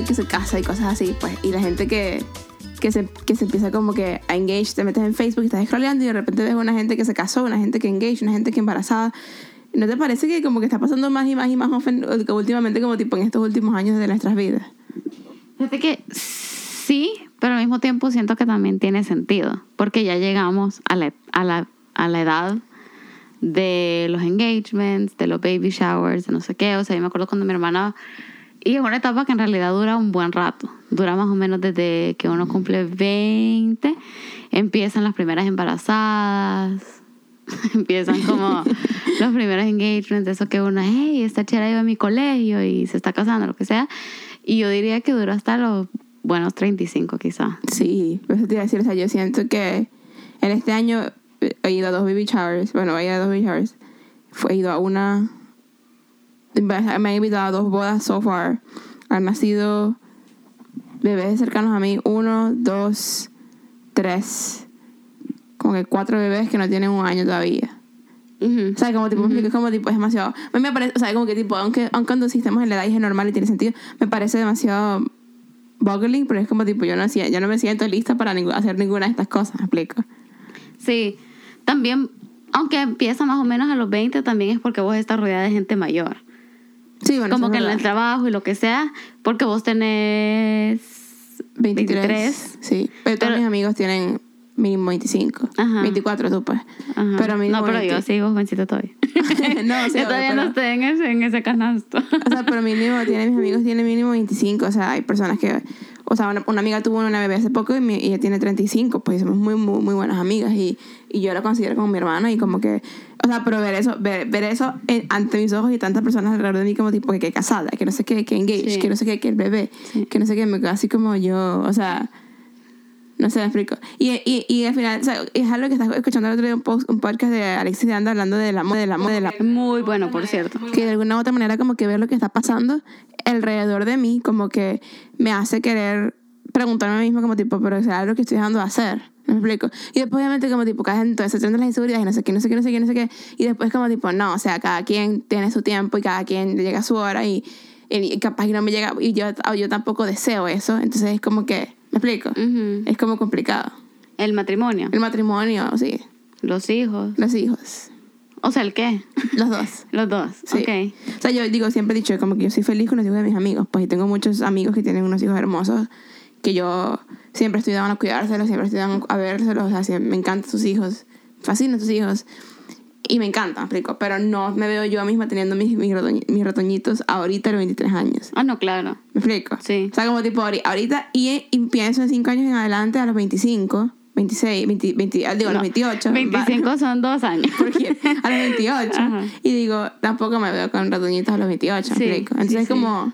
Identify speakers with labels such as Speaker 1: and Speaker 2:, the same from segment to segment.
Speaker 1: gente que se casa y cosas así, pues, y la gente que, que, se, que se empieza como que a engage, te metes en Facebook y estás scrolleando y de repente ves una gente que se casó, una gente que engage, una gente que embarazada. ¿No te parece que como que está pasando más y más y más que últimamente, como tipo en estos últimos años de nuestras vidas?
Speaker 2: Fíjate que sí, pero al mismo tiempo siento que también tiene sentido, porque ya llegamos a la, a la, a la edad de los engagements, de los baby showers, de no sé qué. O sea, yo me acuerdo cuando mi hermana... Y es una etapa que en realidad dura un buen rato. Dura más o menos desde que uno cumple 20. Empiezan las primeras embarazadas. Empiezan como los primeros engagements. Eso que uno, hey, esta chera iba a mi colegio y se está casando, lo que sea. Y yo diría que duró hasta los buenos 35 quizá.
Speaker 1: Sí, eso te iba a decir, o sea, yo siento que en este año he ido a dos baby showers, bueno, he ido a dos baby showers, he ido a una, me han invitado a dos bodas so far, han nacido bebés cercanos a mí, uno, dos, tres, como que cuatro bebés que no tienen un año todavía. O sea, como tipo, es como tipo, es demasiado. A mí me parece, o sea, como que tipo, aunque, aunque cuando estemos en la edad y es normal y tiene sentido, me parece demasiado boggling, pero es como tipo, yo no, hacía, yo no me siento lista para ningú- hacer ninguna de estas cosas, ¿me explico?
Speaker 2: Sí, también, aunque empieza más o menos a los 20, también es porque vos estás rodeada de gente mayor.
Speaker 1: Sí, bueno,
Speaker 2: como que en el trabajo y lo que sea, porque vos tenés
Speaker 1: 23,
Speaker 2: 23.
Speaker 1: Sí, pero todos mis amigos tienen mínimo 25.
Speaker 2: Ajá.
Speaker 1: 24 tú, pues.
Speaker 2: Ajá.
Speaker 1: Pero mínimo
Speaker 2: No, pero
Speaker 1: 20.
Speaker 2: yo sigo jovencita todavía.
Speaker 1: no, sí,
Speaker 2: yo todavía no estoy en ese, en ese canasto.
Speaker 1: O sea, pero mínimo, tiene, mis amigos tienen mínimo 25. O sea, hay personas que. O sea, una, una amiga tuvo una bebé hace poco y, mi- y ella tiene 35. Pues somos muy, muy, muy buenas amigas. Y, y yo la considero como mi hermana. Y como que. O sea, pero ver eso, ver, ver eso en- ante mis ojos y tantas personas alrededor de mí, como tipo que, que casada, que no sé qué, que engage,
Speaker 2: Sí.
Speaker 1: que no sé qué, que el bebé,
Speaker 2: Sí.
Speaker 1: que no sé qué, me quedo así como yo. O sea. No sé, me explico. Y, y, y al final, o sea, es algo que estás escuchando el otro día, un, post- un podcast de Alexis de Anda hablando del amor, del amor, de la
Speaker 2: Muy bueno, por cierto.
Speaker 1: que de alguna u otra manera como que ver lo que está pasando alrededor de mí como que me hace querer preguntarme a mí misma como tipo, pero ¿será lo que estoy dejando de hacer? ¿Me explico? Y después obviamente como tipo, cada gente entonces se las inseguridades y no sé qué, no sé qué, no sé qué, no sé qué. Y después como tipo, no, o sea, cada quien tiene su tiempo y cada quien le llega su hora y, y capaz que no me llega y yo, yo tampoco deseo eso. Entonces es como que, ¿me explico? Es como complicado.
Speaker 2: El matrimonio,
Speaker 1: El matrimonio, sí.
Speaker 2: los hijos.
Speaker 1: Los hijos.
Speaker 2: O sea, ¿el qué?
Speaker 1: Los dos.
Speaker 2: Los dos.
Speaker 1: Sí.
Speaker 2: Ok.
Speaker 1: O sea, yo digo, siempre he dicho como que yo soy feliz con los hijos de mis amigos. Pues y tengo muchos amigos que tienen unos hijos hermosos que yo siempre estoy dando a cuidárselos, siempre estoy dando a vérselos. O sea, me encantan sus hijos. Fascinan sus hijos. Y me encantan, rico. Pero no me veo yo misma teniendo mis, mis, retoñ- mis retoñitos ahorita a los 23 años.
Speaker 2: Ah, no, claro.
Speaker 1: ¿Me explico?
Speaker 2: Sí.
Speaker 1: O sea, como tipo ahori- ahorita y, y pienso en 5 años en adelante a los 25, 26, 20, 20, ah, digo, a los
Speaker 2: No,
Speaker 1: 28.
Speaker 2: 25 son dos años.
Speaker 1: porque a los 28
Speaker 2: Ajá.
Speaker 1: y digo tampoco me veo con ratoñitos a los 28
Speaker 2: Sí,
Speaker 1: ¿me explico? entonces
Speaker 2: sí,
Speaker 1: es como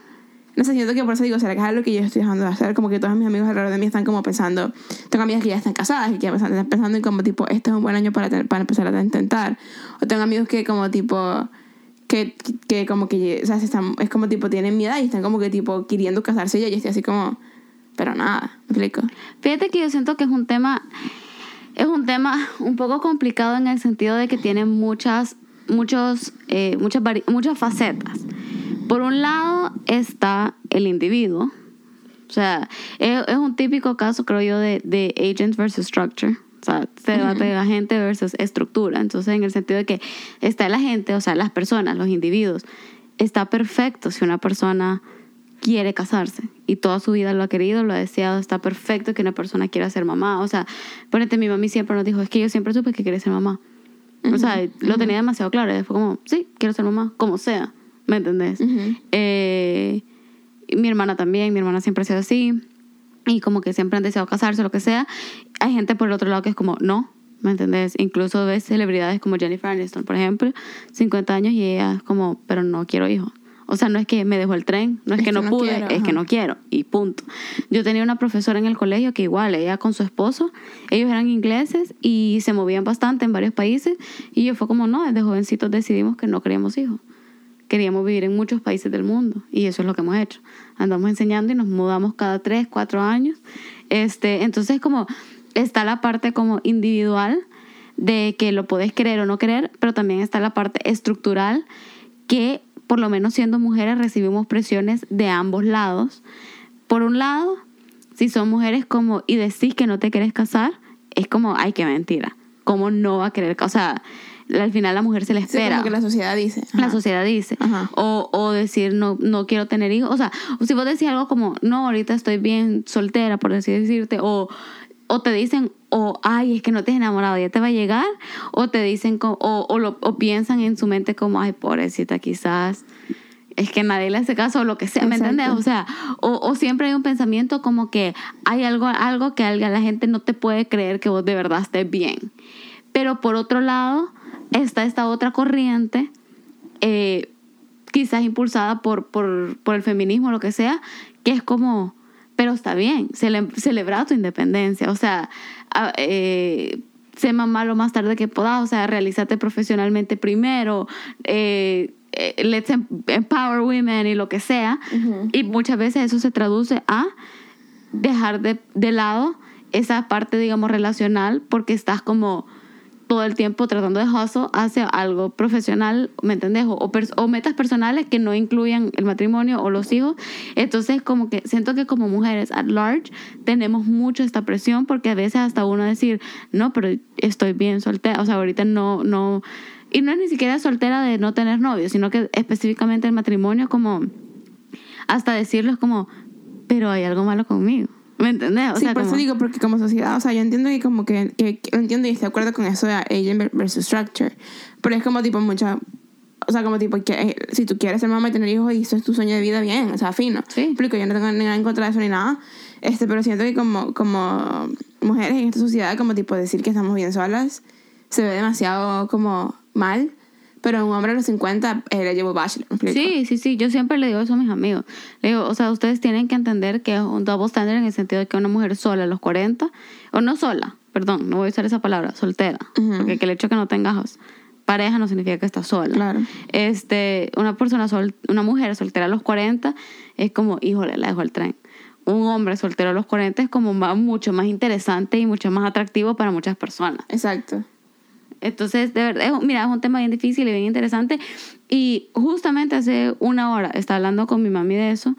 Speaker 1: no sé siento que por eso digo será que es algo que yo estoy dejando de hacer como que todos mis amigos alrededor de mí están como pensando tengo amigas que ya están casadas y que ya están pensando en como tipo este es un buen año para, para empezar a intentar o tengo amigos que como tipo que, que como que o sea, se están, es como tipo tienen mi edad y están como que tipo queriendo casarse y yo estoy así como pero nada ¿me explico?
Speaker 2: Fíjate que yo siento que es un tema, es un tema un poco complicado en el sentido de que tiene muchas, muchos, eh, muchas, muchas facetas. Por un lado está el individuo. O sea, es, es un típico caso, creo yo, de, de agent versus structure. Sea, se debate de agente versus estructura. Entonces, en el sentido de que está la gente, o sea, las personas, los individuos. Está perfecto si una persona quiere casarse y toda su vida lo ha querido, lo ha deseado, está perfecto que una persona quiera ser mamá. O sea, ponete, mi mami siempre nos dijo, es que yo siempre supe que quería ser mamá. O sea, lo tenía demasiado claro. Y fue como, sí, quiero ser mamá, como sea. ¿Me entendés?
Speaker 1: Ujú.
Speaker 2: Eh, y mi hermana también, mi hermana siempre ha sido así. Y como que siempre han deseado casarse, lo que sea. Hay gente por el otro lado que es como, no, ¿me entendés? Incluso ves celebridades como Jennifer Aniston, por ejemplo, 50 años y ella es como, pero no quiero hijos. O sea, no es que me dejó el tren, no es, que, no, pude,
Speaker 1: quiero,
Speaker 2: es que no quiero y punto. Yo tenía una profesora en el colegio que igual, ella con su esposo, ellos eran ingleses y se movían bastante en varios países y yo fue como, no, desde jovencitos decidimos que no queríamos hijos. Queríamos vivir en muchos países del mundo y eso es lo que hemos hecho. Andamos enseñando y nos mudamos cada tres, cuatro años. Este, entonces como está la parte como individual de que lo puedes querer o no querer, pero también está la parte estructural que por lo menos siendo mujeres, recibimos presiones de ambos lados. Por un lado, si son mujeres como y decís que no te quieres casar, es como, ay, qué mentira. ¿Cómo no va a querer? O sea, al final la mujer se le
Speaker 1: Sí,
Speaker 2: espera.
Speaker 1: como que la sociedad dice.
Speaker 2: La sociedad dice.
Speaker 1: Ajá.
Speaker 2: O, o decir, no, no quiero tener hijos. O sea, si vos decís algo como, no, ahorita estoy bien soltera, por así decirte, o, o te dicen, o, ay, es que no te has enamorado, ya te va a llegar, o te dicen, o, o, lo, o piensan en su mente como, ay, pobrecita, quizás es que nadie le hace caso o lo que sea, ¿me
Speaker 1: Exacto.
Speaker 2: entiendes? O sea, o, o siempre hay un pensamiento como que hay algo, algo que alga- la gente no te puede creer que vos de verdad estés bien. Pero por otro lado, está esta otra corriente, eh, quizás impulsada por, por, por el feminismo o lo que sea, que es como, pero está bien, cele- celebra tu independencia, o sea, eh, sé mamá lo más tarde que puedas, o sea, realízate profesionalmente primero, eh, eh, let's em- empower women y lo que sea, y muchas veces eso se traduce a dejar de, de lado esa parte, digamos, relacional, porque estás como todo el tiempo tratando de hustle hacia algo profesional, ¿me entendés? O, o metas personales que no incluyan el matrimonio o los hijos. Entonces, como que siento que como mujeres at large tenemos mucho esta presión porque a veces hasta uno decir, no, pero estoy bien soltera, o sea, ahorita no, no, y no es ni siquiera soltera de no tener novio, sino que específicamente el matrimonio como, hasta decirlo es como, pero hay algo malo conmigo, ¿me entendés? O
Speaker 1: sí,
Speaker 2: sea,
Speaker 1: por eso
Speaker 2: como-
Speaker 1: digo, porque como sociedad, o sea, yo entiendo que como que, que, que- entiendo y estoy de acuerdo con eso de agent versus structure, pero es como tipo mucha, o sea, como tipo que eh, si tú quieres ser mamá y tener hijos y eso es tu sueño de vida, bien, o sea, fino.
Speaker 2: Sí.
Speaker 1: Explico, yo no tengo nada en contra de eso ni nada, este, pero siento que como, como mujeres en esta sociedad, como tipo decir que estamos bien solas, se ve demasiado como mal, pero un hombre a los 50 eh, le llevo bachelor.
Speaker 2: Sí, sí, sí. Yo siempre le digo eso a mis amigos. Le digo, o sea, ustedes tienen que entender que es un double standard en el sentido de que una mujer sola a los 40, o no sola, perdón, no voy a usar esa palabra, soltera. Porque que el hecho de que no tengas pareja no significa que estás sola.
Speaker 1: Claro.
Speaker 2: Este, una persona sol, una mujer soltera a los 40 es como, híjole, la dejo al tren. Un hombre soltero a los 40 es como más- mucho más interesante y mucho más atractivo para muchas personas.
Speaker 1: Exacto.
Speaker 2: Entonces, de verdad, mira, es un tema bien difícil y bien interesante. Y justamente hace una hora estaba hablando con mi mami de eso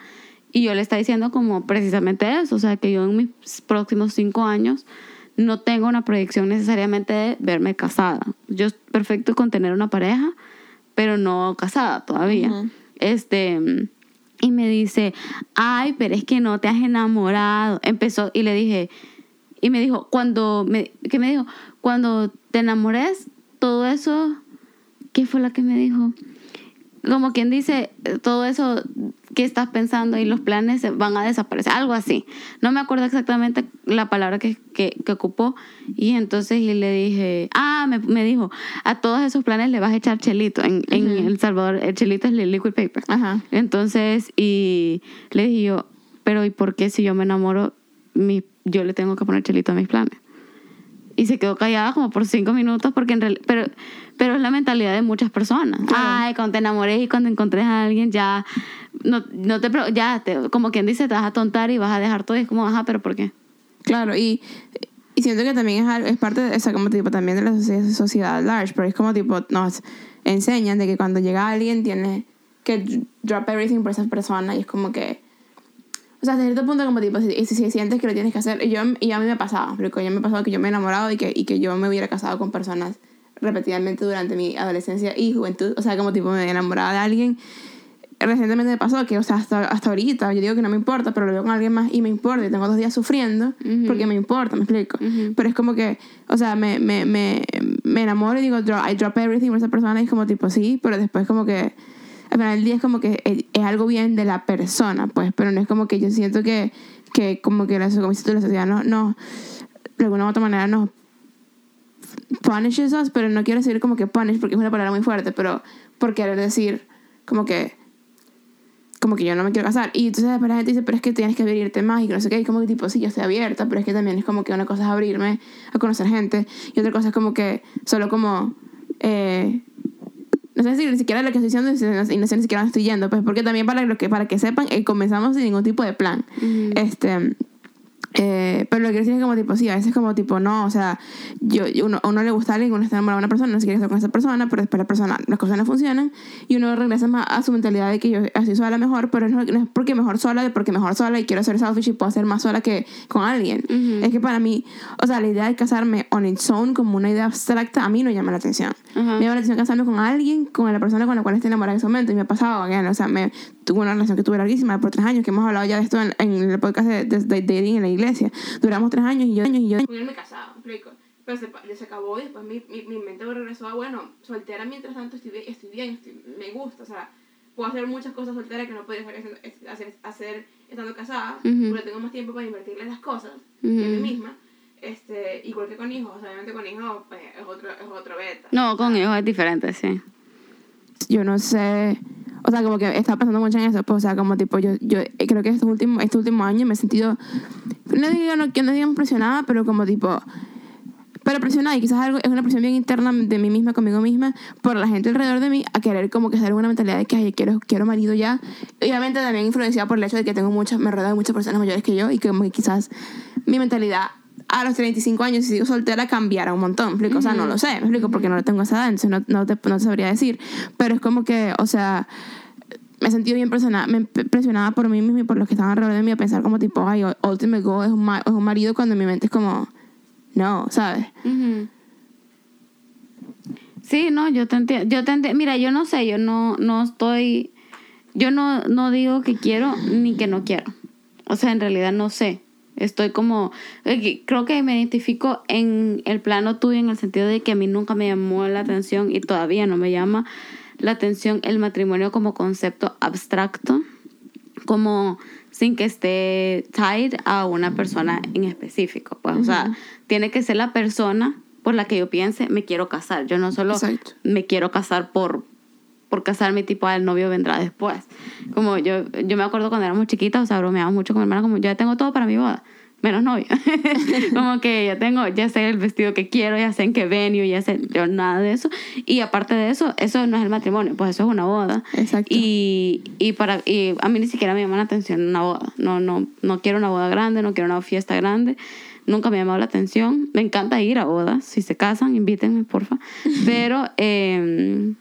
Speaker 2: y yo le estaba diciendo como precisamente eso, o sea, que yo en mis próximos cinco años no tengo una proyección necesariamente de verme casada. Yo es perfecto con tener una pareja, pero no casada todavía. Este, y me dice, ay, pero es que no te has enamorado. Empezó y le dije, y me dijo, cuando, me, ¿qué me dijo? Cuando te enamores, todo eso, ¿qué fue la que me dijo? Como quien dice, todo eso que estás pensando y los planes van a desaparecer, algo así. No me acuerdo exactamente la palabra que, que, que ocupó. Y entonces y le dije, ah, me, me dijo, a todos esos planes le vas a echar chelito. En, en El Salvador, el chelito es el liquid paper.
Speaker 1: Ajá.
Speaker 2: Entonces, y le dije yo, pero ¿y por qué si yo me enamoro, mi, yo le tengo que poner chelito a mis planes? Y se quedó callada como por cinco minutos porque en realidad, pero, pero es la mentalidad de muchas personas.
Speaker 1: Claro.
Speaker 2: Ay, cuando te enamores y cuando encontres a alguien ya, no, no te, ya, te, como quien dice, te vas a tontar y vas a dejar todo y es como, ajá, pero ¿por qué?
Speaker 1: Claro, y, y siento que también es, es parte de, o sea, como tipo también de la sociedad, sociedad large, pero es como tipo nos enseñan de que cuando llega alguien tiene que drop everything por esa persona y es como que o sea, hasta cierto punto como tipo si, si, si sientes que lo tienes que hacer y yo y a mí me ha pasado, porque yo me ha pasado que yo me he enamorado y que, y que yo me hubiera casado con personas repetidamente durante mi adolescencia y juventud, o sea, como tipo me enamoraba de alguien recientemente me pasó que, o sea, hasta, hasta ahorita yo digo que no me importa, pero lo veo con alguien más y me importa. Y tengo dos días sufriendo
Speaker 2: Ujú.
Speaker 1: porque me importa, me explico.
Speaker 2: Ujú.
Speaker 1: Pero es como que, o sea, me, me, me, me enamoro y digo, "Dro- I drop everything por esa persona y es como tipo, sí, pero después como que, final del día es como que es, es algo bien de la persona, pues, pero no es como que yo siento que, que como que la, como tú, la sociedad no, no, de alguna u otra manera nos punishes us, pero no quiero decir como que punish porque es una palabra muy fuerte, pero por querer decir como que como que yo no me quiero casar. Y entonces después la gente dice, pero es que tienes que abrirte más y que no sé qué. Y como que tipo, sí, yo estoy abierta, pero es que también es como que una cosa es abrirme a conocer gente y otra cosa es como que solo como... Eh, no sé si ni siquiera lo que estoy diciendo y no sé, ni siquiera dónde estoy yendo, pues porque también para, lo que, para que sepan, eh, comenzamos sin ningún tipo de plan. Este, Eh, pero lo que quiero decir es como tipo, sí, a veces como tipo, no, o sea, yo, uno, a uno le gusta a alguien, uno está enamorado de una persona, no se quiere estar con esa persona, pero después la persona, las cosas no funcionan y uno regresa más a su mentalidad de que yo así sola mejor, pero no, no es porque mejor sola, es porque mejor sola y quiero ser selfish y puedo ser más sola que con alguien. Es que para mí, o sea, la idea de casarme on its own como una idea abstracta a mí no llama la atención.
Speaker 2: Ajá.
Speaker 1: Me llama la atención casarme con alguien, con la persona con la cual esté enamorada en ese momento. Y me ha pasado, again, o sea, me tuve una relación que tuve larguísima por tres años, que hemos hablado ya de esto en, en el podcast de, de- de dating en la iglesia. Duramos tres años y yo, años y yo. me casado, explico. Pero se, se acabó y después mi, mi, mi mente regresó a, bueno, soltera mientras tanto estoy bien, estoy bien estoy- me gusta, o sea, puedo hacer muchas cosas soltera que no podía hacer, hacer, hacer estando casada,
Speaker 2: Ujú.
Speaker 1: porque tengo más tiempo para invertirle en las cosas
Speaker 2: Ujú.
Speaker 1: y en mí misma. Este, igual que con hijos, obviamente con hijos pues, es otro, es otro beta.
Speaker 2: No, con hijos es diferente, sí.
Speaker 1: yo no sé, o sea, como que estaba pensando mucho en eso, pues, o sea, como tipo, yo, yo creo que estos últimos, este último año me he sentido, no digo no, que no digamos presionada, pero como tipo, pero presionada y quizás algo, es una presión bien interna de mí misma, conmigo misma, por la gente alrededor de mí, a querer como que hacer una mentalidad de que ay, quiero, quiero marido ya. Y obviamente también influenciada por el hecho de que tengo muchas, me rodeo de muchas personas mayores que yo y que como que quizás mi mentalidad a los 35 años, si sigo soltera, cambiará un montón. ¿me explico? O sea, no lo sé, me explico, porque no lo tengo esa edad, entonces no, no, te, no te sabría decir. Pero es como que, o sea, me he sentido bien presionada, me, presionada por mí misma y por los que estaban alrededor de mí a pensar como tipo, ay, ultimate goal es un, es un marido cuando mi mente es como, no, ¿sabes?
Speaker 2: Sí, no, yo te entiendo. Yo te enti- Mira, yo no sé, yo no, no estoy. Yo no, no digo que quiero ni que no quiero. O sea, en realidad no sé. Estoy como. eh, Creo que me identifico en el plano tuyo en el sentido de que a mí nunca me llamó la atención y todavía no me llama la atención el matrimonio como concepto abstracto como sin que esté tied a una persona en específico. Pues, o sea, tiene que ser la persona por la que yo piense, me quiero casar. Yo no solo
Speaker 1: Exacto.
Speaker 2: me quiero casar por, por casarme, tipo, "Ah, el novio vendrá después. Como yo, yo me acuerdo cuando éramos chiquitas, o sea, bromeábamos mucho con mi hermana, como yo ya tengo todo para mi boda. Menos novio. como que ya tengo, ya sé el vestido que quiero, ya sé en qué venue, ya sé, yo nada de eso. Y aparte de eso, eso no es el matrimonio, pues eso es una boda.
Speaker 1: Exacto.
Speaker 2: Y, y, para, y a mí ni siquiera me llama la atención una boda. No, no, no quiero una boda grande, no quiero una fiesta grande. Nunca me ha llamado la atención. Me encanta ir a bodas. Si se casan, invítenme, porfa. Pero, eh,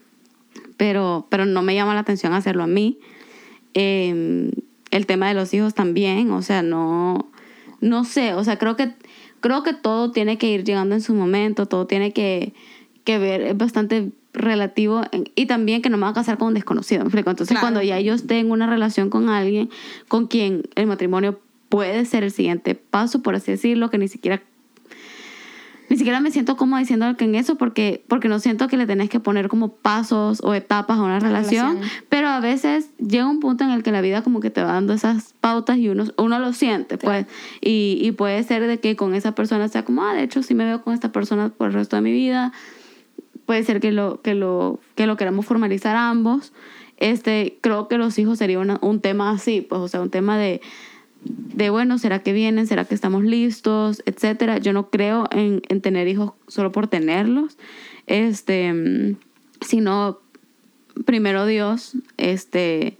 Speaker 2: pero, pero no me llama la atención hacerlo a mí. Eh, el tema de los hijos también, o sea, no, no sé, o sea, creo que, creo que todo tiene que ir llegando en su momento, todo tiene que, que ver, es bastante relativo en- y también que no me va a casar con un desconocido, ¿me explico? Entonces
Speaker 1: Claro.
Speaker 2: cuando ya yo esté en una relación con alguien con quien el matrimonio puede ser el siguiente paso, por así decirlo, que ni siquiera ni siquiera me siento cómoda diciendo que en eso porque, porque no siento que le tenés que poner como pasos o etapas a una relación,
Speaker 1: relación.
Speaker 2: pero a veces llega un punto en el que la vida como que te va dando esas pautas y uno, uno lo siente, pues, y, y puede ser de que con esa persona sea como, ah, de hecho sí me veo con esta persona por el resto de mi vida, puede ser que lo, que lo, que lo queramos formalizar ambos, este, creo que los hijos sería una- un tema así, pues, o sea, un tema de, de bueno, ¿será que vienen? ¿Será que estamos listos? Etcétera. Yo no creo en, en tener hijos solo por tenerlos. Este, sino primero Dios, este,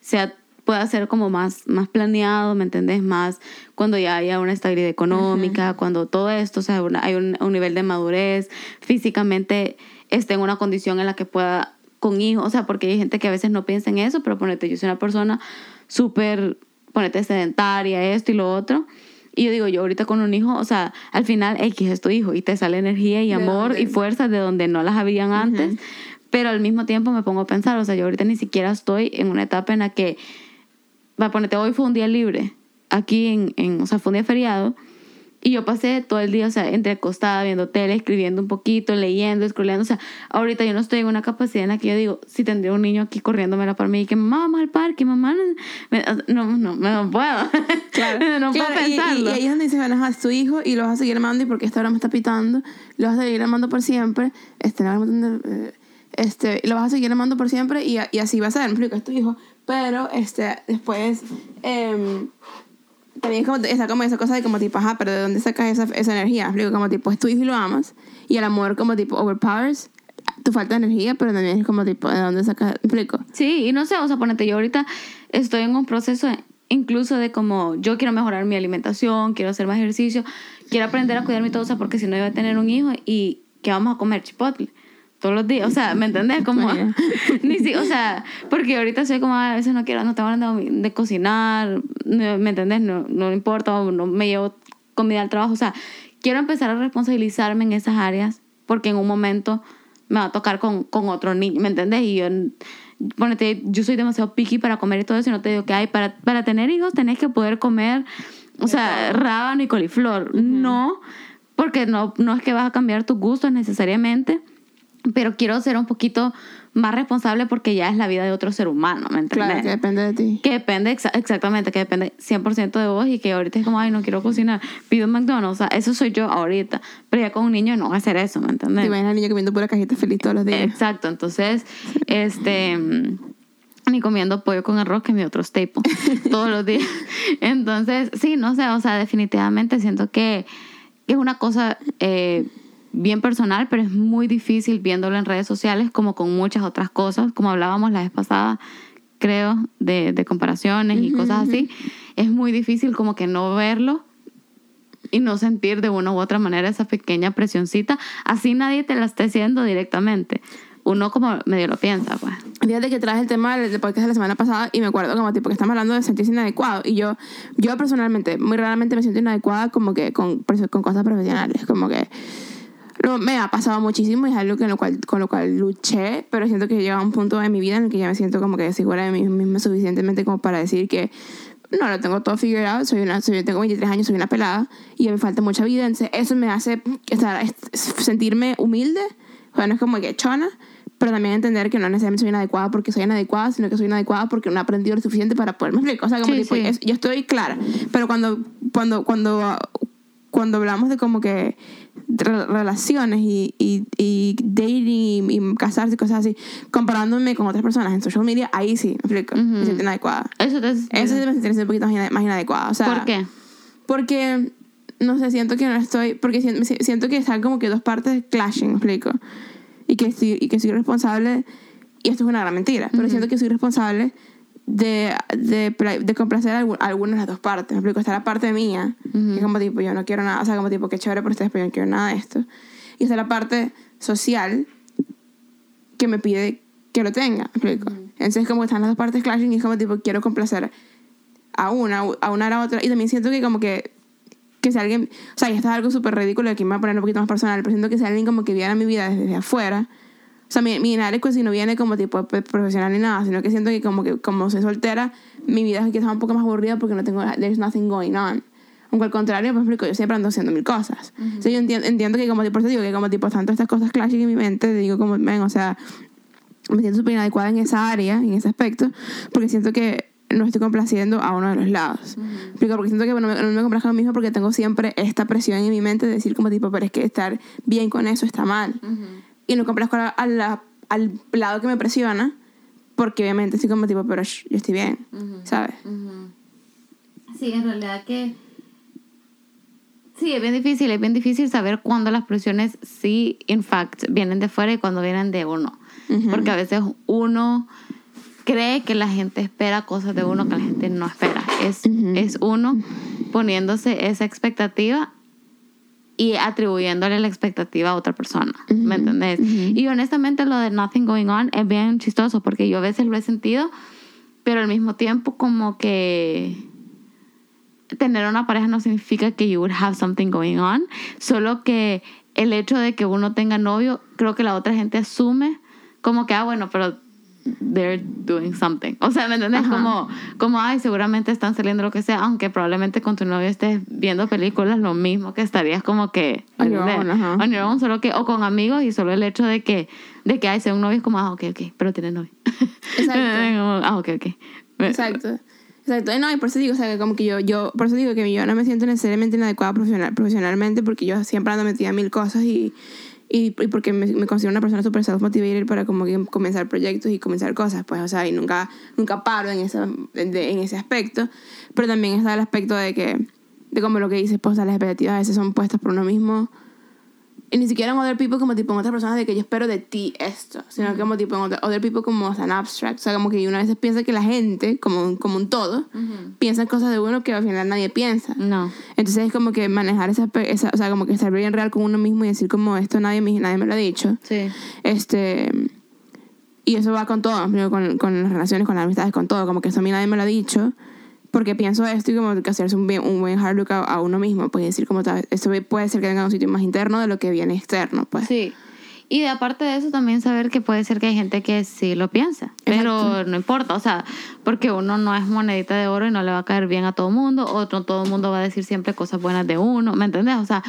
Speaker 2: sea, pueda ser como más, más planeado, ¿me entendés? Más cuando ya haya una estabilidad económica, cuando todo esto, o sea, una- hay un, un nivel de madurez, físicamente esté en una condición en la que pueda con hijos, o sea, porque hay gente que a veces no piensa en eso, pero ponete, yo soy una persona súper, ponete, sedentaria, esto y lo otro. Y yo digo, yo ahorita con un hijo, o sea, al final X es tu hijo y te sale energía y amor y fuerzas de donde no las habían antes. Pero al mismo tiempo me pongo a pensar, o sea, yo ahorita ni siquiera estoy en una etapa en la que, va a ponerte, hoy fue un día libre, aquí en, en, o sea, fue un día feriado, y yo pasé todo el día, o sea, entre acostada, viendo tele, escribiendo un poquito, leyendo, scrolleando, o sea, ahorita yo no estoy en una capacidad en la que yo digo, si tendría un niño aquí corriéndomela por mí, y que mamá, vamos al parque, mamá, no, me- no, no, puedo,
Speaker 1: Claro,
Speaker 2: no
Speaker 1: claro,
Speaker 2: puedo
Speaker 1: y- y-
Speaker 2: pensarlo.
Speaker 1: Y, ahí es donde dices, bueno, es tu hijo y lo vas a seguir amando y porque esta hora me está pitando, lo vas a seguir amando por siempre, este, no, eh, este, lo vas a seguir amando por siempre y, a- y así va a ser, me explico, es tu hijo, pero este, después, em, también como, está como esa cosa de como tipo, ajá, pero ¿de dónde sacas esa, esa energía? Explico, como tipo, es tu hijo y lo amas y el amor como tipo overpowers tu falta de energía, pero también es como tipo, ¿de dónde sacas? ¿Me explico?
Speaker 2: Sí, y no sé, o sea, ponete, yo ahorita estoy en un proceso incluso de como yo quiero mejorar mi alimentación, quiero hacer más ejercicio, quiero aprender a cuidar mi todo, porque si no iba a tener un hijo y que vamos a comer chipotle todos los días, o sea, ¿me entendés? Como, ni si, o sea, porque ahorita soy como, a veces no quiero, no tengo ganas de, de, cocinar, ¿me entendés? No, no importa, no me llevo comida al trabajo, o sea, quiero empezar a responsabilizarme en esas áreas porque en un momento me va a tocar con, con otro niño, ¿me entendés? Y yo, ponete, yo soy demasiado picky para comer y todo eso y no te digo que hay, para, para tener hijos tenés que poder comer, o sea, rábano y coliflor, no, porque no, no es que vas a cambiar tus gustos necesariamente, pero quiero ser un poquito más responsable porque ya es la vida de otro ser humano, ¿me entiendes?
Speaker 1: Claro, que depende de ti.
Speaker 2: Que depende, exactamente, que depende 100% de vos y que ahorita es como, ay, no quiero cocinar, pido un McDonald's, o sea, eso soy yo ahorita, pero ya con un niño no va a hacer eso, ¿me entiendes?
Speaker 1: Te imaginas al niño comiendo pura cajita feliz todos los días.
Speaker 2: Exacto, entonces, este ni comiendo pollo con arroz, que es mi otro staple, todos los días. Entonces, sí, no sé, o sea, definitivamente siento que es una cosa eh, bien personal, pero es muy difícil viéndolo en redes sociales como con muchas otras cosas, como hablábamos la vez pasada, creo, de, de comparaciones y cosas así. Es muy difícil como que no verlo y no sentir de una u otra manera esa pequeña presioncita, así nadie te la esté haciendo directamente. Uno como medio lo piensa, pues.
Speaker 1: Fíjate que traes el tema del podcast de la semana pasada y me acuerdo como tipo que estamos hablando de sentirse inadecuado y yo, yo personalmente, muy raramente me siento inadecuada como que con, con cosas profesionales, como que no, me ha pasado muchísimo y es algo que lo cual, con lo cual luché, pero siento que llega un punto de mi vida en el que ya me siento como que segura de mí misma suficientemente como para decir que no lo tengo todo figured out, soy una, soy, tengo 23 años, soy una pelada y me falta mucha vida, entonces eso me hace estar, sentirme humilde, bueno, es como que chona, pero también entender que no necesariamente soy inadecuada porque soy inadecuada, sino que soy inadecuada porque no he aprendido lo suficiente para poderme explicar. O sea, como tipo, yo estoy clara, pero cuando, cuando, cuando, cuando hablamos de como que relaciones y, y, y dating y, casarse y cosas así, comparándome con otras personas en social media, ahí sí, me explico, me siento inadecuada.
Speaker 2: Eso te
Speaker 1: Eso sí me siento un poquito más inadecuada. O sea,
Speaker 2: ¿Por qué?
Speaker 1: Porque, no sé, siento que no estoy, porque siento, siento que están como que dos partes clashing, me explico. Y que, estoy, y que soy responsable, y esto es una gran mentira, pero siento que soy responsable de, de, de complacer a algunas de las dos partes. Me explico, está la parte mía, que es como tipo, yo no quiero nada, o sea, como tipo, qué chévere por ustedes, pero yo no quiero nada de esto. Y está la parte social, que me pide que lo tenga, ¿me explico? Entonces, como que están las dos partes clashing y es como tipo, quiero complacer a una, a una a la otra. Y también siento que como que, que si alguien, o sea, y esto es algo súper ridículo, aquí me voy a poner un poquito más personal, pero siento que si alguien como que viera mi vida desde afuera, o sea, mi, mi inadecuación no viene como tipo profesional ni nada, sino que siento que como que como soy soltera, mi vida es quizás un poco más aburrida porque no tengo, there's nothing going on. Aunque al contrario, pues explico, yo siempre ando haciendo mil cosas. Uh yo entiendo, entiendo que como tipo, por eso digo que como tipo, tanto estas cosas clashing en mi mente, digo como, ven, o sea, me siento súper inadecuada en esa área, en ese aspecto, porque siento que no estoy complaciendo a uno de los lados. Uh Porque siento que bueno, no me complazco a mí mismo porque tengo siempre esta presión en mi mente de decir como tipo, pero es que estar bien con eso está mal y no complazco al, al lado que me presiona, porque obviamente estoy como tipo, pero yo estoy bien, ¿sabes?
Speaker 2: Sí, en realidad que... Sí, es bien difícil, es bien difícil saber cuándo las presiones sí, in fact, vienen de fuera y cuándo vienen de uno. Porque a veces uno cree que la gente espera cosas de uno que la gente no espera. Es, es uno poniéndose esa expectativa y atribuyéndole la expectativa a otra persona, ¿me entendés? Y honestamente lo de Nothing Going On es bien chistoso porque yo a veces lo he sentido, pero al mismo tiempo como que tener una pareja no significa que you would have something going on, solo que el hecho de que uno tenga novio, creo que la otra gente asume como que, ah, bueno, pero they're doing something. O sea, ¿me entiendes? Como, como, ay, seguramente están saliendo lo que sea, aunque probablemente con tu novio estés viendo películas, lo mismo que estarías como que
Speaker 1: on your own,
Speaker 2: on your own, solo que, o con amigos y solo el hecho de que, de que, ay, sea un novio es como, ah, ok, ok, pero tienes novio.
Speaker 1: Exacto.
Speaker 2: ah, ok, ok.
Speaker 1: Exacto. Exacto, no, y por eso digo, o sea, que como que yo, yo, por eso digo que yo no me siento necesariamente inadecuada profesional, profesionalmente, porque yo siempre ando metida en mil cosas y, y, y porque me, me, considero una persona súper self-motivated para como que comenzar proyectos y comenzar cosas, pues, o sea, y nunca, nunca paro en, esa, de, en ese aspecto, pero también está el aspecto de que, de como lo que dices, pues, las expectativas a veces son puestas por uno mismo y ni siquiera en other people como tipo en otras personas de que yo espero de ti esto, sino que como tipo en other, other people como tan abstract. O sea, como que una vez piensa que la gente, como, como un todo, piensa en cosas de uno que al final nadie piensa.
Speaker 2: No.
Speaker 1: Entonces es como que manejar esa, esa o sea, como que estar bien real con uno mismo y decir como esto nadie me, nadie me lo ha dicho.
Speaker 2: Sí.
Speaker 1: Este, y eso va con todo, con, con las relaciones, con las amistades, con todo. Como que eso a mí nadie me lo ha dicho. Porque pienso esto y como que hacerse un, bien, un buen hard look a, a uno mismo. Pues decir como tal, esto puede ser que venga un sitio más interno de lo que viene externo. Pues.
Speaker 2: Sí. Y de aparte de eso, también saber que puede ser que hay gente que sí lo piensa. Pero
Speaker 1: Exacto.
Speaker 2: no importa, o sea, porque uno no es monedita de oro y no le va a caer bien a todo el mundo, o no todo el mundo va a decir siempre cosas buenas de uno, ¿me entendés? O sea,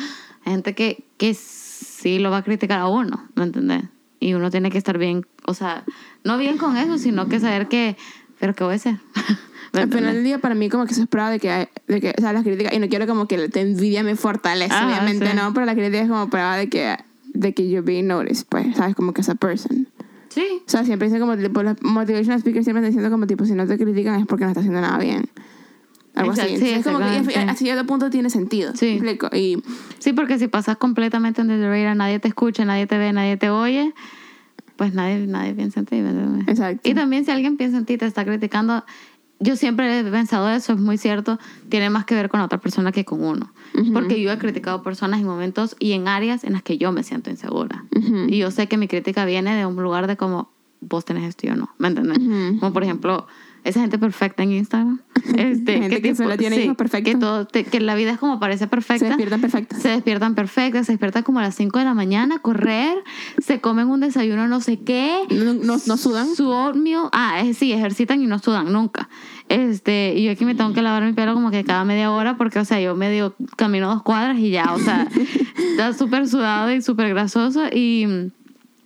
Speaker 2: hay gente que, que sí lo va a criticar a uno, ¿me entendés? Y uno tiene que estar bien, o sea, no bien con eso, sino que saber que, pero ¿qué voy a hacer? ¿Me
Speaker 1: Al final del día, para mí, como que eso es prueba de que, de que o sea, las críticas, y no quiero como que te envidia me fortalece,
Speaker 2: Ajá,
Speaker 1: obviamente
Speaker 2: sí.
Speaker 1: no, pero la crítica es como prueba de que, de que you're being noticed, pues, ¿sabes? Como que esa person.
Speaker 2: Sí,
Speaker 1: O sea, siempre dicen como, tipo, los motivational speakers siempre están diciendo como, tipo, si no te critican es porque no estás haciendo nada bien. Algo
Speaker 2: Exacto,
Speaker 1: así.
Speaker 2: sí,
Speaker 1: es como que a cierto punto tiene sentido.
Speaker 2: Sí.
Speaker 1: Y
Speaker 2: sí, porque si pasas completamente under the radar, nadie te escucha, nadie te ve, nadie te oye, pues nadie, nadie piensa en ti, ¿me entiendes?
Speaker 1: Exacto.
Speaker 2: Y también si alguien piensa en ti, te está criticando, yo siempre he pensado eso, es muy cierto, tiene más que ver con otra persona que con uno. Porque yo he criticado personas en momentos y en áreas en las que yo me siento insegura. Y yo sé que mi crítica viene de un lugar de como, vos tenés esto y yo no, ¿me entiendes? Como por ejemplo, esa gente perfecta en Instagram. Este,
Speaker 1: Gente que solo tiene hijos perfectos.
Speaker 2: Que, todo, te- que la vida es como parece perfecta.
Speaker 1: se despiertan perfectas.
Speaker 2: Se despiertan perfectas, se despiertan como a las 5 de la mañana correr, se comen un desayuno no sé qué.
Speaker 1: No, no, no sudan.
Speaker 2: Su oatmeal, ah, es, sí, ejercitan y no sudan nunca. Este, y yo aquí me tengo que lavar mi pelo como que cada media hora porque, o sea, yo medio camino dos cuadras y ya, o sea, está súper sudado y súper grasoso y...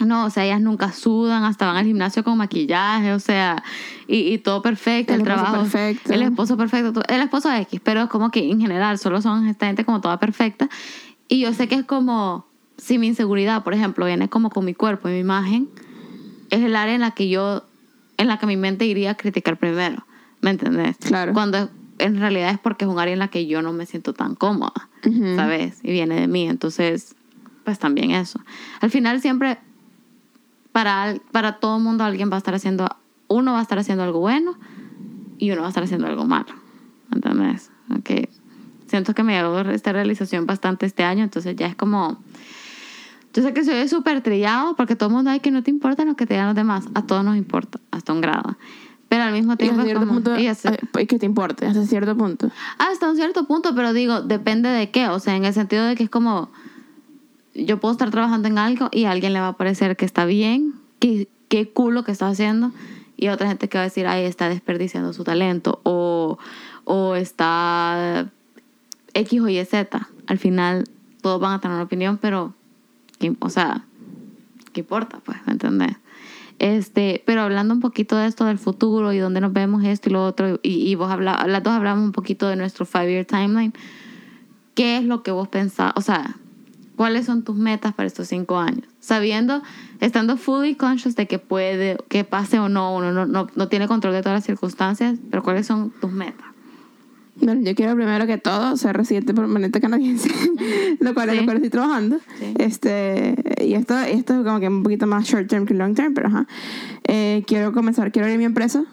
Speaker 2: No, o sea, ellas nunca sudan, hasta van al gimnasio con maquillaje, o sea, y, y todo perfecto, el,
Speaker 1: El
Speaker 2: trabajo.
Speaker 1: perfecto.
Speaker 2: El esposo perfecto, todo- el esposo X, pero es como que en general solo son esta gente como toda perfecta. Y yo sé que es como, si mi inseguridad, por ejemplo, viene como con mi cuerpo y mi imagen, es el área en la que yo, en la que mi mente iría a criticar primero, ¿me entendés?
Speaker 1: Claro.
Speaker 2: Cuando en realidad es porque es un área en la que yo no me siento tan cómoda. ¿sabes? Y viene de mí, entonces, pues también eso. Al final siempre, para, para todo el mundo alguien va a estar haciendo, uno va a estar haciendo algo bueno y uno va a estar haciendo algo malo, ¿entendés? Ok. Siento que me llegó esta realización bastante este año, entonces ya es como... Yo sé que soy súper trillado porque todo el mundo, ay, que no te importa lo que te digan los demás. A todos nos importa, hasta un grado. Pero al mismo
Speaker 1: Y
Speaker 2: tiempo es
Speaker 1: cierto
Speaker 2: como...
Speaker 1: punto,
Speaker 2: y
Speaker 1: eh, pues, que te importe, hasta cierto punto.
Speaker 2: hasta un cierto punto, pero digo, depende de qué. O sea, en el sentido de que es como... Yo puedo estar trabajando en algo y a alguien le va a parecer que está bien, que qué culo que está haciendo. Y otra gente que va a decir, ay, está desperdiciando su talento. O, o está X o Y Z. Al final, todos van a tener una opinión, pero... ¿qué- O sea, ¿qué importa? Pues, ¿me entendés? Este, pero hablando un poquito de esto del futuro y dónde nos vemos esto y lo otro, y, y vos habla, las dos hablamos un poquito de nuestro five-year timeline. ¿Qué es lo que vos pensás? O sea, ¿cuáles son tus metas para estos cinco años? Sabiendo, estando fully conscious de que puede, que pase o no, uno no, no, no tiene control de todas las circunstancias, pero ¿cuáles son tus metas?
Speaker 1: Bueno, yo quiero primero que todo ser residente permanente canadiense, lo cual es
Speaker 2: Sí.
Speaker 1: lo cual estoy trabajando.
Speaker 2: Sí.
Speaker 1: Este, y esto, esto es como que un poquito más short term que long term, pero ajá. Eh, quiero comenzar, quiero abrir mi empresa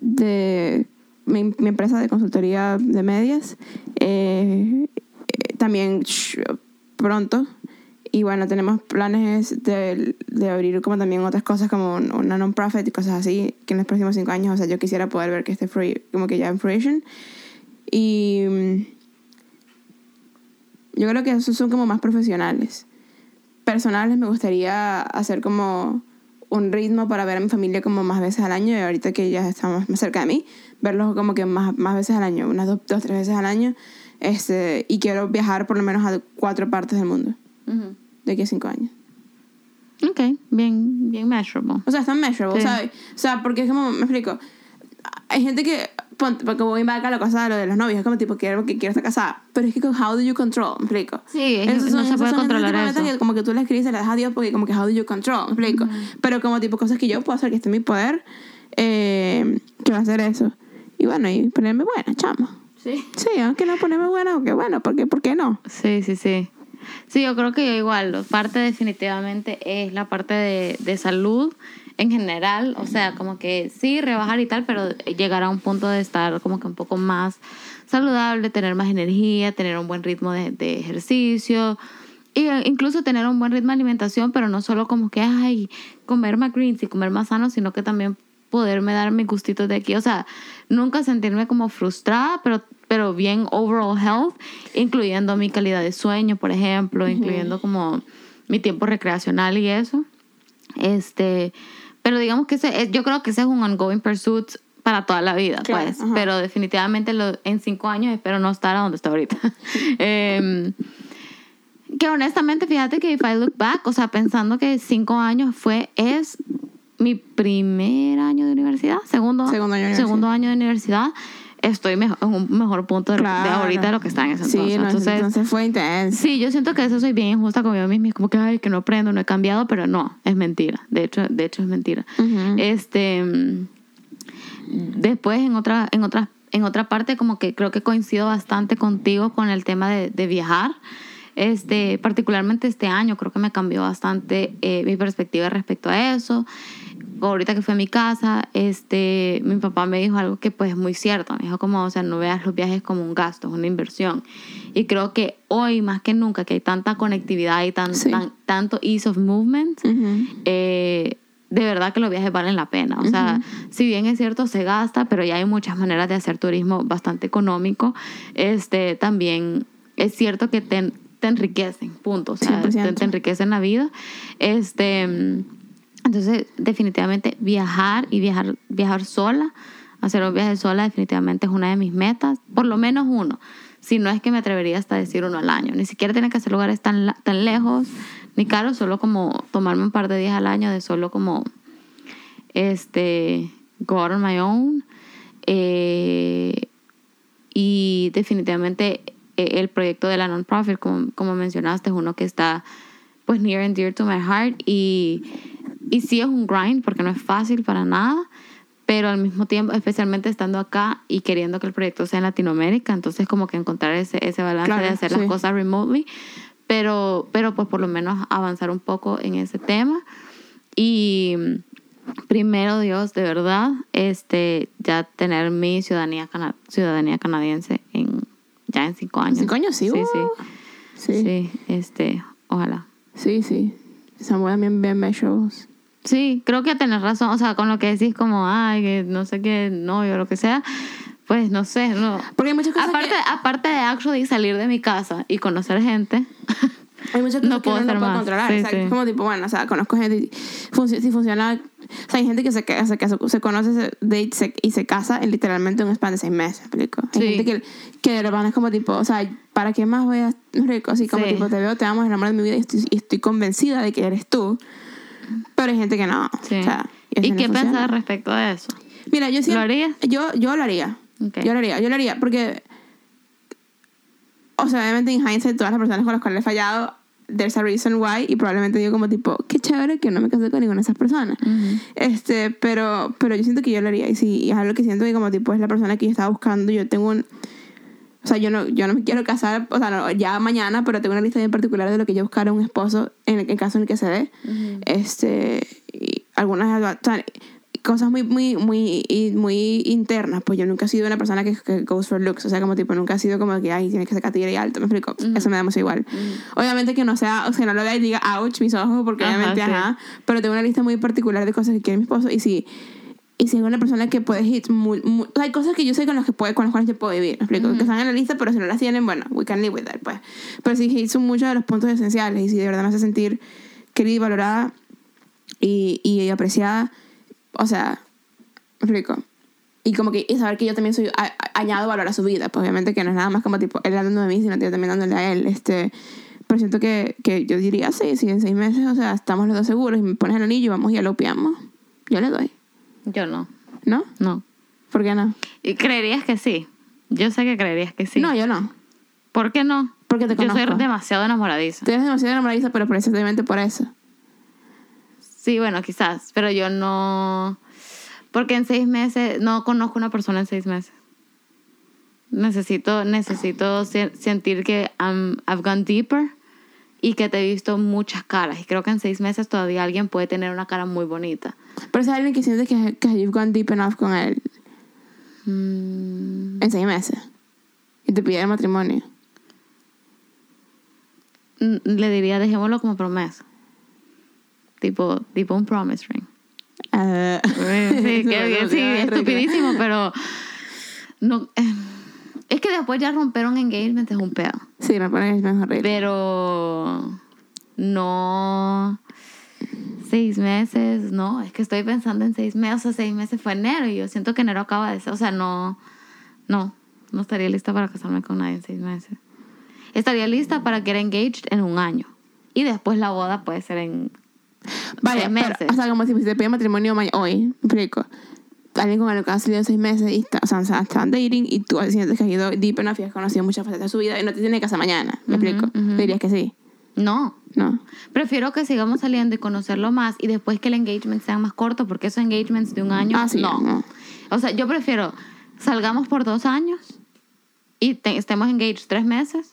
Speaker 1: de mi, mi empresa de consultoría de medias. Eh, eh, también sh- pronto. Y bueno, tenemos planes de, de abrir como también otras cosas como un- una non-profit y cosas así, que en los próximos cinco años, o sea, yo quisiera poder ver que esté free, como que ya en fruition. Y mm, yo creo que esos son como más profesionales. Personales me gustaría hacer como un ritmo para ver a mi familia como más veces al año y ahorita que ya estamos más cerca de mí, verlos como que más, más veces al año, unas dos, dos, tres veces al año. Este, y quiero viajar por lo menos a cuatro partes del mundo de aquí a cinco años.
Speaker 2: Ok, bien, bien measurable.
Speaker 1: O sea, están measurable,
Speaker 2: Sí.
Speaker 1: ¿sabes? O sea, porque es como, me explico. Hay gente que, ponte, porque voy a la cosa de lo de los novios, es como tipo, quiero que quiero estar casada. Pero es que, how do you control? Me explico.
Speaker 2: Sí, es-
Speaker 1: Esos
Speaker 2: no se puede controlar eso.
Speaker 1: metas que como que tú le escribes y las das a Dios porque como que how do you control, me explico. Pero como tipo cosas que yo puedo hacer que esté en mi poder, eh, que va a hacer eso. Y bueno, y ponerme buena, chamo.
Speaker 2: Sí.
Speaker 1: Sí, aunque no ponerme buena, aunque bueno, porque, ¿por qué no?
Speaker 2: Sí, sí, sí. Sí, yo creo que yo igual, parte definitivamente es la parte de, de salud en general, o sea, como que sí, rebajar y tal, pero llegar a un punto de estar como que un poco más saludable, tener más energía, tener un buen ritmo de, de ejercicio, y eh, incluso tener un buen ritmo de alimentación, pero no solo como que, ay, comer más greens y comer más sano, sino que también poderme dar mis gustitos de aquí. O sea, nunca sentirme como frustrada, pero, pero bien overall health, incluyendo mi calidad de sueño, por ejemplo, incluyendo como mi tiempo recreacional y eso. Este, pero digamos que ese, yo creo que ese es un ongoing pursuit para toda la vida,
Speaker 1: Claro,
Speaker 2: pues.
Speaker 1: ajá.
Speaker 2: Pero definitivamente lo, en cinco años espero no estar a donde estoy ahorita. Em, que honestamente, fíjate que if I look back, o sea, pensando que cinco años fue, es mi primer año de universidad, segundo,
Speaker 1: Segundo año de
Speaker 2: segundo año de universidad, estoy mejor, en un mejor punto de, lo- de
Speaker 1: Claro.
Speaker 2: ahorita de lo que está en ese
Speaker 1: Sí,
Speaker 2: entonces.
Speaker 1: no,
Speaker 2: entonces,
Speaker 1: entonces, fue intenso.
Speaker 2: Sí, yo siento que eso soy bien injusta conmigo misma. Como que, ay, que no aprendo, no he cambiado, pero no, es mentira. De hecho, de hecho es mentira.
Speaker 1: Ujú.
Speaker 2: Este, mm, después en otra, en otra, en otra parte, como que creo que coincido bastante contigo con el tema de, de viajar. Este, particularmente este año, creo que me cambió bastante eh, mi perspectiva respecto a eso. Ahorita que fui a mi casa, este, mi papá me dijo algo que pues es muy cierto. Me dijo como, o sea, no veas los viajes como un gasto, es una inversión. Y creo que hoy más que nunca, que hay tanta conectividad y tan,
Speaker 1: Sí.
Speaker 2: tan- tanto ease of movement,
Speaker 1: Ujú.
Speaker 2: eh, de verdad que los viajes valen la pena. O sea, si bien es cierto, se gasta, pero ya hay muchas maneras de hacer turismo bastante económico. Este, también es cierto que te, te enriquecen, punto. O sea, te,
Speaker 1: 100%.
Speaker 2: te enriquecen la vida. Este, mm, entonces, definitivamente viajar y viajar, viajar sola, hacer un viaje sola definitivamente es una de mis metas, por lo menos uno. Si no es que me atrevería hasta decir uno al año. Ni siquiera tiene que ser lugares tan, tan lejos ni caros, solo como tomarme un par de días al año de solo como este go out on my own. Eh, y definitivamente eh, el proyecto de la non-profit, como, como mencionaste, es uno que está pues near and dear to my heart y, y sí es un grind porque no es fácil para nada, pero al mismo tiempo, especialmente estando acá y queriendo que el proyecto sea en Latinoamérica, entonces como que encontrar ese, ese balance
Speaker 1: Claro,
Speaker 2: de hacer
Speaker 1: sí.
Speaker 2: las cosas remotely, pero, pero pues por lo menos avanzar un poco en ese tema y primero Dios, de verdad, este, ya tener mi ciudadanía, cana- ciudadanía canadiense en, ya en cinco años.
Speaker 1: Cinco años, sí,
Speaker 2: Sí,
Speaker 1: uh.
Speaker 2: sí.
Speaker 1: Sí, sí,
Speaker 2: Sí, este, ojalá.
Speaker 1: sí. Samuel también bien measurables.
Speaker 2: Sí, creo que tenés razón, o sea, con lo que decís como, ay, que no sé qué, novio o lo que sea, pues no sé, no.
Speaker 1: Porque hay muchas cosas
Speaker 2: Aparte,
Speaker 1: que-
Speaker 2: aparte de actually salir de mi casa y conocer gente,
Speaker 1: Hay muchas cosas
Speaker 2: No
Speaker 1: que
Speaker 2: puedo
Speaker 1: uno no
Speaker 2: más.
Speaker 1: controlar.
Speaker 2: Sí,
Speaker 1: o sea,
Speaker 2: sí.
Speaker 1: es como tipo, bueno, o sea, conozco gente, y funci- si funciona, o sea, hay gente que se, se, se conoce, se date se- y se casa en literalmente un span de seis meses, ¿me explico? Hay
Speaker 2: Sí.
Speaker 1: gente que, que de repente es como tipo, o sea, ¿para qué más voy a rico? Así como tipo, te veo, te amo, es el amor de mi vida y estoy, y estoy convencida de que eres tú. Pero hay gente que no.
Speaker 2: sí.
Speaker 1: O sea,
Speaker 2: ¿Y
Speaker 1: no
Speaker 2: qué
Speaker 1: funciona.
Speaker 2: pensás respecto de eso?
Speaker 1: Mira, yo siempre,
Speaker 2: ¿Lo harías?
Speaker 1: Yo, yo lo haría.
Speaker 2: Ok.
Speaker 1: Yo lo haría, yo lo haría, porque, o sea, obviamente en hindsight, todas las personas con las cuales he fallado, there's a reason why, y probablemente digo como tipo, qué chévere que no me casé con ninguna de esas personas.
Speaker 2: Ujú.
Speaker 1: Este, pero, pero yo siento que yo lo haría, y sí, y es algo que siento que como tipo es la persona que yo estaba buscando, yo tengo un... O sea, yo no, yo no me quiero casar, o sea, no, ya mañana, pero tengo una lista bien particular de lo que yo buscara un esposo en el, en caso en el que se dé. Este, y algunas o sea, cosas muy, muy, muy, muy internas. Pues yo nunca he sido una persona que, que goes for looks. O sea, como tipo, nunca he sido como que, ay, tiene que ser catira y alto. Me explico. Eso me da mucho igual. Obviamente que no sea, o sea, no lo vea y diga, ouch, mis ojos, porque
Speaker 2: Ajá,
Speaker 1: obviamente,
Speaker 2: sí.
Speaker 1: ajá. Pero tengo una lista muy particular de cosas que quiere mi esposo. Y si, y si es una persona que puede hit, muy, muy- hay cosas que yo sé con las que puede, con las cuales yo puedo vivir. ¿Me explico? Que están en la lista, pero si no las tienen, bueno, we can live with that, pues. Pero si hit son muchos de los puntos esenciales y si de verdad me hace sentir querida y valorada y, y apreciada, o sea, me explico. Y como que y saber que yo también soy, a- a- añado valor a su vida, pues obviamente que no es nada más como tipo él dando de mí, sino yo también dándole a él. Este, pero siento que, que yo diría, sí, sí, en seis meses, o sea, estamos los dos seguros y me pones el anillo y vamos y ya lo piamos. Yo le doy,
Speaker 2: Yo no,
Speaker 1: ¿no?
Speaker 2: no.
Speaker 1: ¿Por qué no?
Speaker 2: ¿Y creerías que sí? Yo sé que creerías que sí.
Speaker 1: No, yo no.
Speaker 2: ¿Por qué no?
Speaker 1: Porque te
Speaker 2: Yo soy
Speaker 1: conozco.
Speaker 2: demasiado enamoradiza.
Speaker 1: Tú eres demasiado enamoradiza, pero precisamente por eso.
Speaker 2: Sí, bueno, quizás, pero yo no... Porque en seis meses, no conozco una persona en seis meses. Necesito, necesito se- sentir que I'm- I've gone deeper y que te he visto muchas caras. Y creo que en seis meses todavía alguien puede tener una cara muy bonita.
Speaker 1: Pero es alguien que sientes que, que you've gone deep enough con él
Speaker 2: Mm,
Speaker 1: en seis meses. Y te pide el matrimonio.
Speaker 2: le diría, dejémoslo como promesa. Tipo, tipo un promise ring.
Speaker 1: Ah.
Speaker 2: Sí, que sí, estupidísimo, pero no, eh, es que después ya romper un engagement es un pedo.
Speaker 1: Sí, me pone es mejor reír.
Speaker 2: Pero no seis meses, no, es que estoy pensando en seis meses, o sea, seis meses fue enero y yo siento que enero acaba de ser, o sea, no, no, no estaría lista para casarme con nadie en seis meses. Estaría lista para get engaged en un año y después la boda puede ser en
Speaker 1: Vaya,
Speaker 2: seis
Speaker 1: pero,
Speaker 2: meses.
Speaker 1: o sea, como si te pide matrimonio ma- hoy, explico. Alguien con el que has salido seis meses y está, o sea, están dating y tú sientes que has ido deep enough y has conocido muchas facetas de su vida y no te tiene que casar mañana, me explico.
Speaker 2: ujú.
Speaker 1: Dirías que sí,
Speaker 2: no.
Speaker 1: ¿no?
Speaker 2: Prefiero que sigamos saliendo y conocerlo más y después que el engagement sea más corto, porque esos engagements de un año,
Speaker 1: Ah, sí,
Speaker 2: no.
Speaker 1: no.
Speaker 2: O sea, yo prefiero salgamos por dos años y te- estemos engaged tres meses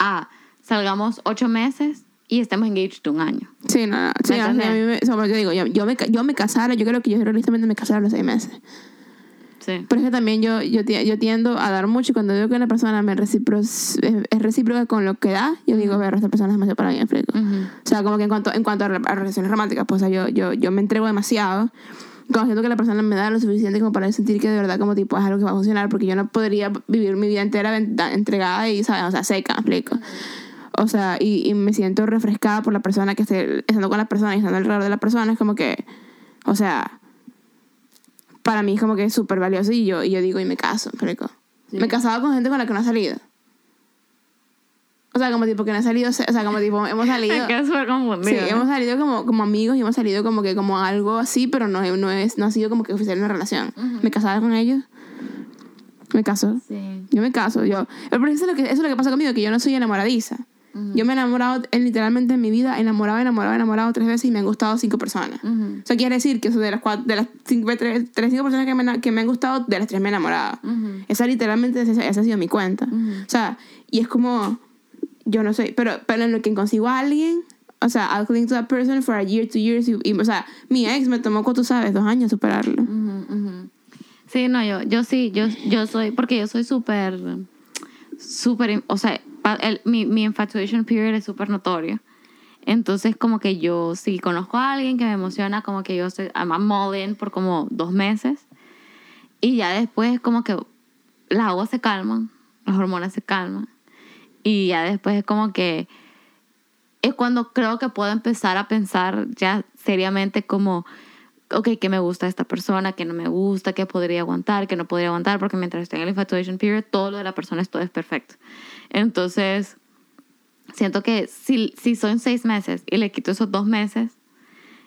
Speaker 2: a salgamos ocho meses y estemos engaged un año.
Speaker 1: Sí, no, no. Sí,
Speaker 2: ¿Me
Speaker 1: o sea, a mí me, o sea, como yo digo, yo, yo, me, yo me casara, yo creo que yo realistamente me casara a los seis meses.
Speaker 2: Sí.
Speaker 1: Pero es que también yo, yo, yo tiendo a dar mucho y cuando veo que una persona me recipro, es, es recíproca con lo que da, yo digo, ver, esta persona es demasiado para mí, me explico.
Speaker 2: Ujú.
Speaker 1: O sea, como que en cuanto, en cuanto a, a relaciones románticas, pues o sea, yo, yo, yo me entrego demasiado. Cuando siento que la persona me da lo suficiente como para sentir que de verdad como tipo es algo que va a funcionar, porque yo no podría vivir mi vida entera entregada y, ¿sabes? O sea, seca, me explico. O sea, y, y me siento refrescada por la persona que esté estando con la persona y estando alrededor de la persona. Es como que, o sea, para mí es como que es súper valioso y yo, y yo digo, y me caso.
Speaker 2: Sí.
Speaker 1: Me he casado con gente con la que no he salido. O sea, como tipo que no he salido, o sea, como tipo hemos salido. Sí, hemos salido como, como amigos y hemos salido como que como algo así, pero no, no, es, no ha sido como que oficial una relación. Me casaba con ellos. Me caso.
Speaker 2: Sí.
Speaker 1: Yo me caso. Yo, pero eso es, lo que, eso es lo que pasa conmigo, que yo no soy enamoradiza. Yo me he enamorado literalmente en mi vida, enamorado, enamorado, enamorado tres veces y me han gustado cinco personas.
Speaker 2: Ujú.
Speaker 1: O sea, quiere decir que eso de las, cuatro, de las cinco, tres, tres, cinco personas que me, que me han gustado, de las tres me he enamorado.
Speaker 2: Ujú.
Speaker 1: Esa literalmente, esa, esa ha sido mi cuenta. O sea, y es como, yo no soy, pero, pero en lo que consigo a alguien, o sea, I'll cling to that person for a year, two years, y, y, o sea, mi ex me tomó, como tú sabes, dos años superarlo.
Speaker 2: Ujú, ujú. Sí, no, yo, yo sí, yo, yo soy, porque yo soy súper, súper, o sea, el- mi, mi infatuation period es súper notorio. Entonces, como que yo, si conozco a alguien que me emociona, como que yo estoy, I'm, all in por como dos meses. Y ya después, como que las aguas se calman, las hormonas se calman. Y ya después es como que es cuando creo que puedo empezar a pensar ya seriamente como, ok, ¿qué me gusta esta persona? ¿Qué no me gusta? ¿Qué podría aguantar? ¿Qué no podría aguantar? Porque mientras estoy en el infatuation period, todo lo de la persona es todo es perfecto. Entonces, siento que si, si son seis meses y le quito esos dos meses,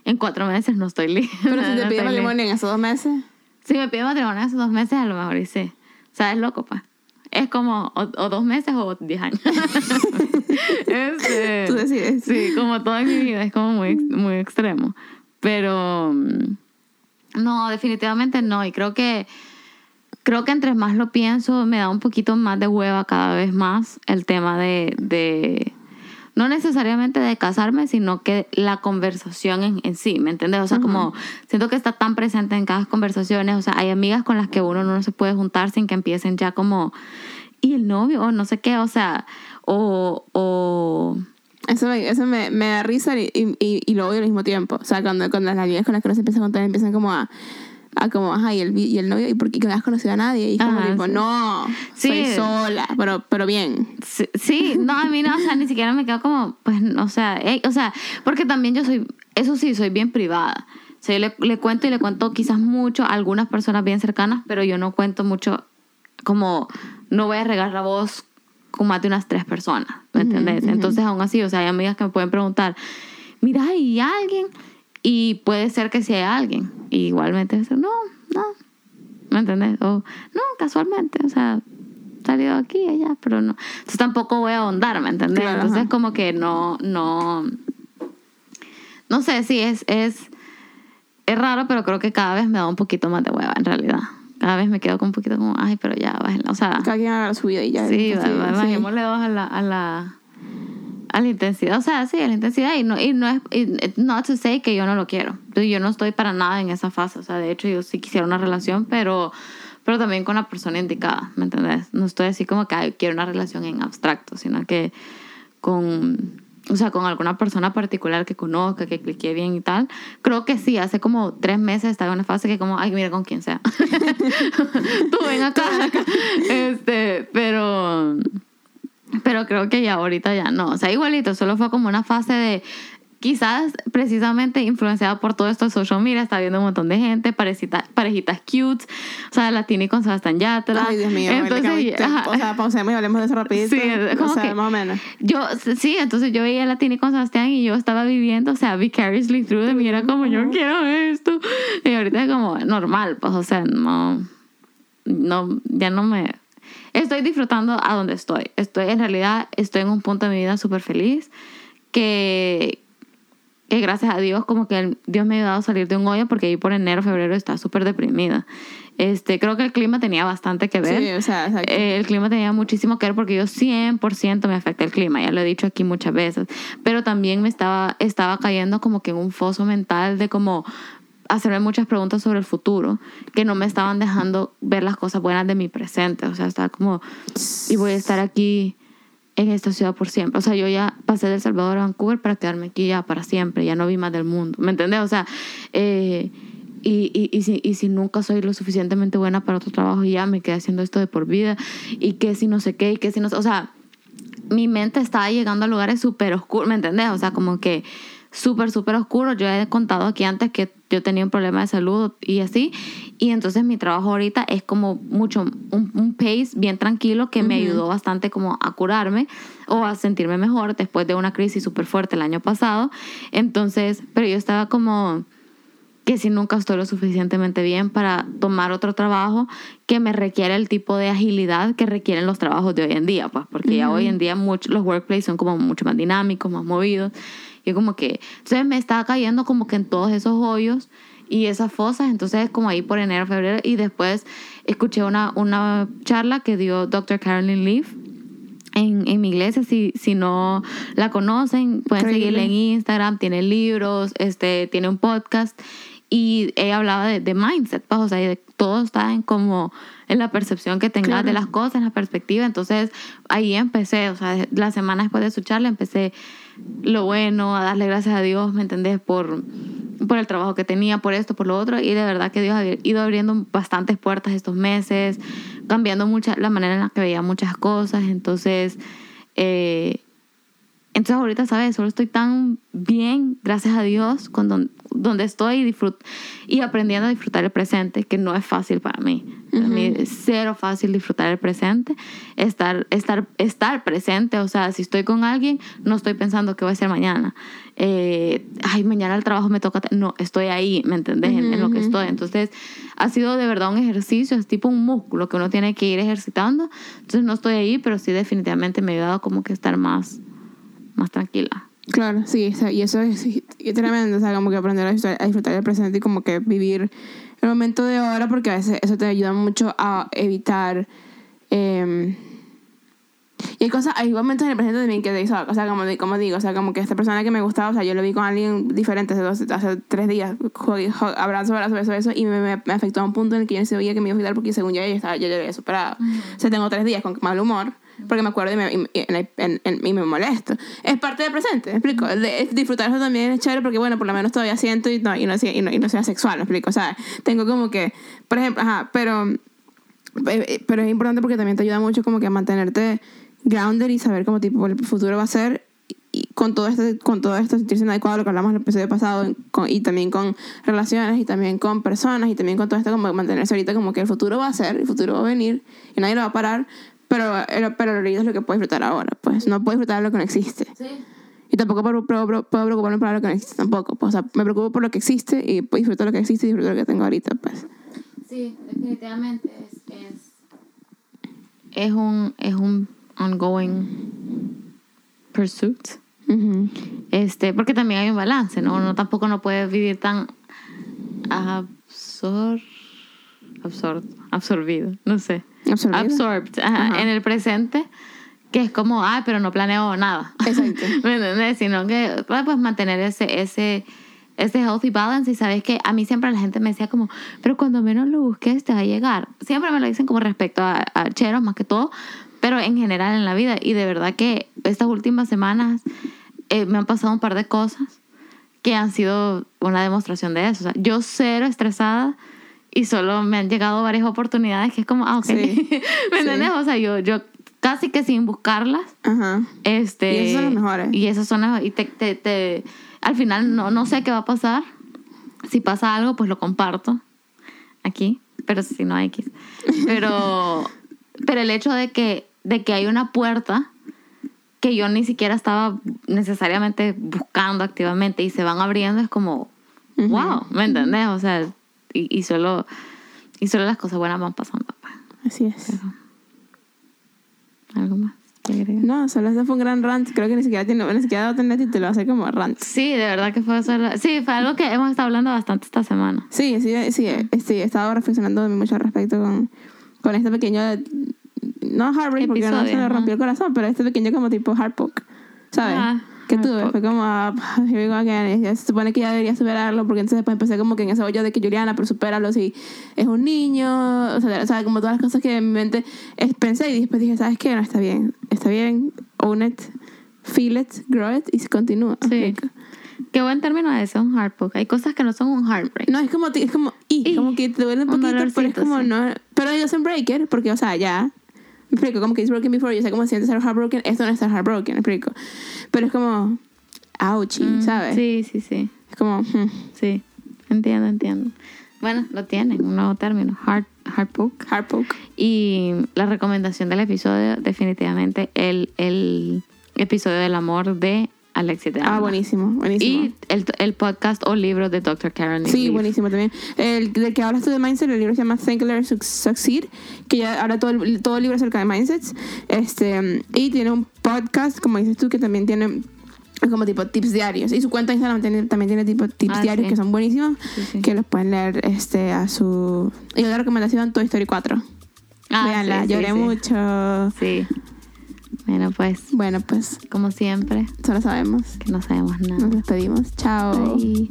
Speaker 2: en cuatro meses no estoy lista.
Speaker 1: Pero si te pide matrimonio en esos dos meses,
Speaker 2: Si me pide matrimonio esos dos meses, a lo mejor sí. O sea, es loco, pa. Es como o, o dos meses o diez años. Este,
Speaker 1: tú decides.
Speaker 2: Sí, como todo en mi vida es como muy, muy extremo. Pero mm, no, definitivamente no. Y creo que creo que entre más lo pienso, me da un poquito más de hueva cada vez más el tema de, de no necesariamente de casarme, sino que la conversación en, en sí, ¿me entiendes? O sea, como siento que está tan presente en cada conversaciones, o sea, hay amigas con las que uno no se puede juntar sin que empiecen ya como, ¿y el novio? O no sé qué, o sea, o... o
Speaker 1: Eso me, eso me, me da risa y, y, y- y lo odio al mismo tiempo. O sea, cuando, cuando las amigas con las que uno se empieza a contar empiezan como a, a como, ajá, y el, y el novio, ¿y por qué que no has conocido a nadie? Y como
Speaker 2: Ajá,
Speaker 1: tipo,
Speaker 2: sí.
Speaker 1: no,
Speaker 2: Sí.
Speaker 1: soy sola, pero, pero bien.
Speaker 2: Sí, sí, no, a mí no, o sea, ni siquiera me quedo como, pues, o sea, eh, o sea, porque también yo soy, eso sí, soy bien privada. O sea, yo le, le cuento y le cuento quizás mucho a algunas personas bien cercanas, pero yo no cuento mucho, como, no voy a regar la voz con más de unas tres personas, ¿me entendés? Entonces, aún así, o sea, hay amigas que me pueden preguntar, mira, ¿hay alguien? Y puede ser que sí hay alguien. Y igualmente, no, no, ¿me entendés? O, no, casualmente, o sea, salió aquí y allá, pero no. Entonces tampoco voy a ahondar, ¿me entendés?
Speaker 1: Claro,
Speaker 2: Entonces
Speaker 1: ajá.
Speaker 2: como que no, no, no sé, sí, es, es, es raro, pero creo que cada vez me da un poquito más de hueva, en realidad. Cada vez me quedo con un poquito como, ay, pero ya, bájenla. O sea,
Speaker 1: Cada quien haga su vida y ya.
Speaker 2: sí,
Speaker 1: sí,
Speaker 2: ba- ba-
Speaker 1: sí.
Speaker 2: bajémosle dos a la, a la, a la intensidad, o sea, sí, a la intensidad y no, y no es, y, not to say que yo no lo quiero. Yo no estoy para nada en esa fase, o sea, de hecho yo sí quisiera una relación, pero, pero también con la persona indicada, ¿me entendés? No estoy así como que "Ay, quiero una relación en abstracto, sino que con, o sea, con alguna persona particular que conozca, que clique bien y tal. Creo que sí, hace como tres meses estaba en una fase que como, ay, mira con quién sea. Tú ven acá. este, pero, pero creo que ya ahorita ya no. O sea, igualito, solo fue como una fase de, quizás precisamente influenciada por todo esto de social media, está viendo un montón de gente, parejitas, parejitas cute, o sea, la Tini con Sebastián Yatra.
Speaker 1: Ay, Dios mío.
Speaker 2: Entonces,
Speaker 1: o sea, pausemos y hablemos de eso rapidito.
Speaker 2: Sí, como
Speaker 1: o sea,
Speaker 2: que-
Speaker 1: más o menos.
Speaker 2: Yo, sí, entonces yo veía a la Tini con Sebastián y yo estaba viviendo, o sea, vicariously through de mí, era como, yo quiero esto. Y ahorita es como normal, pues, o sea, no, no, ya no me... Estoy disfrutando a donde estoy. Estoy, en realidad, estoy en un punto de mi vida súper feliz que, que gracias a Dios, como que el- Dios me ha ayudado a salir de un hoyo porque ahí por enero, febrero estaba súper deprimida. Este, creo que el clima tenía bastante que ver.
Speaker 1: Sí, o sea.
Speaker 2: Eh, el clima tenía muchísimo que ver porque yo 100% me afecta el clima, ya lo he dicho aquí muchas veces, pero también me estaba, estaba cayendo como que en un foso mental de como hacerme muchas preguntas sobre el futuro que no me estaban dejando ver las cosas buenas de mi presente, o sea, estaba como, y voy a estar aquí en esta ciudad por siempre. O sea, yo ya pasé de Salvador a Vancouver para quedarme aquí ya para siempre, ya no vi más del mundo, ¿me entendés? O sea, eh, y, y, y, si, y si nunca soy lo suficientemente buena para otro trabajo, ya me quedé haciendo esto de por vida, y que si no sé qué, y que si no sé, o sea, mi mente estaba llegando a lugares súper oscuros, ¿me entendés? O sea, como que súper, súper oscuros. Yo he contado aquí antes que yo tenía un problema de salud y así. Y entonces mi trabajo ahorita es como mucho, un, un pace bien tranquilo que me ayudó bastante como a curarme o a sentirme mejor después de una crisis súper fuerte el año pasado. Entonces, pero yo estaba como que si nunca estoy lo suficientemente bien para tomar otro trabajo que me requiere el tipo de agilidad que requieren los trabajos de hoy en día, pues porque ya hoy en día mucho, los workplaces son como mucho más dinámicos, más movidos. Y como que, entonces me estaba cayendo como que en todos esos hoyos y esas fosas, entonces como ahí por enero, febrero, y después escuché una, una charla que dio Dr. Carolyn Leaf en, en mi iglesia, si, si no la conocen, pueden
Speaker 1: Increíble.
Speaker 2: seguirla en Instagram, tiene libros, este, tiene un podcast y ella hablaba de, de mindset, pues, o sea, de todo está en como en la percepción que tengas
Speaker 1: Claro.
Speaker 2: de las cosas, en la perspectiva, entonces ahí empecé, o sea, la semana después de su charla empecé lo bueno, a darle gracias a Dios, ¿me entendés? Por, por el trabajo que tenía, por esto, por lo otro, y de verdad que Dios ha ido abriendo bastantes puertas estos meses, cambiando mucha, la manera en la que veía muchas cosas, entonces, eh, entonces ahorita, ¿sabes? Solo estoy tan bien, gracias a Dios, con don- donde estoy y, disfrut- y aprendiendo a disfrutar el presente, que no es fácil para mí. Para mí es cero fácil disfrutar el presente, estar, estar, estar presente. O sea, si estoy con alguien, no estoy pensando qué voy a hacer mañana. Eh, ay, mañana el trabajo me toca. No, estoy ahí, ¿me entendés? En, en lo que estoy. Entonces, ha sido de verdad un ejercicio, es tipo un músculo que uno tiene que ir ejercitando. Entonces, no estoy ahí, pero sí definitivamente me ha ayudado como que estar más, más tranquila.
Speaker 1: Claro, sí, y eso es y tremendo, o sea, como que aprender a disfrutar, a disfrutar el presente y como que vivir el momento de ahora, porque a veces eso te ayuda mucho a evitar... eh, y hay cosas, hay momentos en el presente también que te hizo, o sea, como, como digo, o sea, como que esta persona que me gustaba, o sea, yo lo vi con alguien diferente hace, dos, hace tres días, abrazo, abrazo, beso, beso, y me, me, me afectó a un punto en el que yo no sabía que me iba a afectar porque según yo ya estaba, yo ya lo había superado. O sea, tengo tres días con mal humor, porque me acuerdo y me, y, en- en- y me molesto. Es parte del presente, ¿me explico? De- disfrutar eso también es chévere porque, bueno, por lo menos todavía siento y no, y no, y no, y no sea sexual, ¿me explico? O sea, tengo como que, por ejemplo, ajá, pero eh, pero es importante porque también te ayuda mucho como que a mantenerte grounded y saber cómo tipo el futuro va a ser y con todo este con todo esto sentirse adecuado lo que hablamos en el episodio pasado con- y también con relaciones y también con personas y también con todo esto como mantenerse ahorita como que el futuro va a ser el futuro va a venir y nadie lo va a parar pero pero, pero ahorita es lo que puedes disfrutar ahora pues no puedes disfrutar de lo que no existe y tampoco puedo, puedo, puedo preocuparme por lo que no existe tampoco pues, o sea me preocupo por lo que existe y pues, disfruto lo que existe y disfruto lo que tengo ahorita pues
Speaker 2: Sí, definitivamente es, es, es un, es un ongoing pursuit. Este, porque también hay un balance, ¿no? Uno tampoco no puede vivir tan absor, absor, absorbido, no sé.
Speaker 1: Absorbido.
Speaker 2: Absorbed, ajá,
Speaker 1: Ajá.
Speaker 2: en el presente que es como, ay, pero no planeo nada.
Speaker 1: Exacto.
Speaker 2: ¿Me entiendes? Sino que pues mantener ese, ese, ese healthy balance. Y sabes que a mí siempre la gente me decía como, pero cuando menos lo busques te va a llegar. Siempre me lo dicen como respecto a, a cheros más que todo, pero en general en la vida. Y de verdad que estas últimas semanas eh, me han pasado un par de cosas que han sido una demostración de eso. O sea, yo cero estresada y solo me han llegado varias oportunidades que es como, ah, ok.
Speaker 1: Sí.
Speaker 2: ¿Me entiendes? O sea, yo, yo casi que sin buscarlas
Speaker 1: Ajá.
Speaker 2: este,
Speaker 1: Y esas son las mejores.
Speaker 2: Y esas son las- y te, te, te- al final no, no sé qué va a pasar. Si pasa algo, pues lo comparto aquí, pero si no X. Pero, pero el hecho de que, de que hay una puerta que yo ni siquiera estaba necesariamente buscando activamente y se van abriendo es como, wow, ¿me entendés? O sea, y, y solo, y solo las cosas buenas van pasando. pues.
Speaker 1: Así es.
Speaker 2: ¿Algo más?
Speaker 1: No, solo ese fue un gran rant. Creo que ni siquiera tiene, ni siquiera dado y te lo hace como rant.
Speaker 2: Sí, de verdad que fue solo- Sí, fue algo que hemos estado hablando bastante esta semana.
Speaker 1: Sí, sí, sí, eh, sí, he estado reflexionando mucho al respecto con, con este pequeño, no heartbreak porque no se le rompió el corazón, pero este pequeño como tipo heartpoke, ¿sabes?
Speaker 2: Ah,
Speaker 1: que tuve, fue como, ah, here we go again, y ya se supone que ya debería superarlo, porque entonces después empecé como que en ese hoyo de que Juliana, pero supéralo si es un niño, o sea, o sea, como todas las cosas que en mi mente pensé y después dije, ¿sabes qué? No, está bien, está bien, own it, feel it, grow it, y se continúa.
Speaker 2: Sí. Qué buen término ese, un heartbreak. Hay cosas que no son un heartbreak.
Speaker 1: No, es como, es como, y,
Speaker 2: Y,
Speaker 1: como que te duele un
Speaker 2: un
Speaker 1: poquito, pero es como
Speaker 2: sí.
Speaker 1: no. Pero ellos en breaker, porque, o sea, ya. Me explico, como que it's broken before, yo sé cómo se siente ser heartbroken, esto no es ser heartbroken, me explico. Pero es como, ouchie,
Speaker 2: Mm,
Speaker 1: ¿sabes?
Speaker 2: Sí, sí, sí.
Speaker 1: Es como, hmm,
Speaker 2: Sí. Entiendo, entiendo. Bueno, lo tienen, un nuevo término, heart, heartbreak.
Speaker 1: heartpoke.
Speaker 2: Y la recomendación del episodio, definitivamente, el, el episodio del amor de Alexis de
Speaker 1: Ah, buenísimo, buenísimo.
Speaker 2: Y el, el podcast o libro de Dr. Karen
Speaker 1: Sí,
Speaker 2: Leaf.
Speaker 1: buenísimo también. El del que hablas tú de Mindset, el libro se llama Think, Learn, Suc- Succeed, que ya ahora todo el, todo el libro acerca de Mindsets. Este, y tiene un podcast, como dices tú, que también tiene como tipo tips diarios. Y su cuenta de Instagram tiene- también tiene tipo tips
Speaker 2: Ah,
Speaker 1: diarios
Speaker 2: sí.
Speaker 1: que son buenísimos,
Speaker 2: Sí, sí.
Speaker 1: que los pueden leer este, a su... Y otra recomendación, Toy Story 4.
Speaker 2: Ah,
Speaker 1: Veanla,
Speaker 2: sí, sí,
Speaker 1: lloré
Speaker 2: sí.
Speaker 1: mucho.
Speaker 2: Sí. Bueno, pues,
Speaker 1: Bueno, pues,
Speaker 2: como siempre,
Speaker 1: solo sabemos.
Speaker 2: que no sabemos nada.
Speaker 1: Nos despedimos. Chao.
Speaker 2: Bye.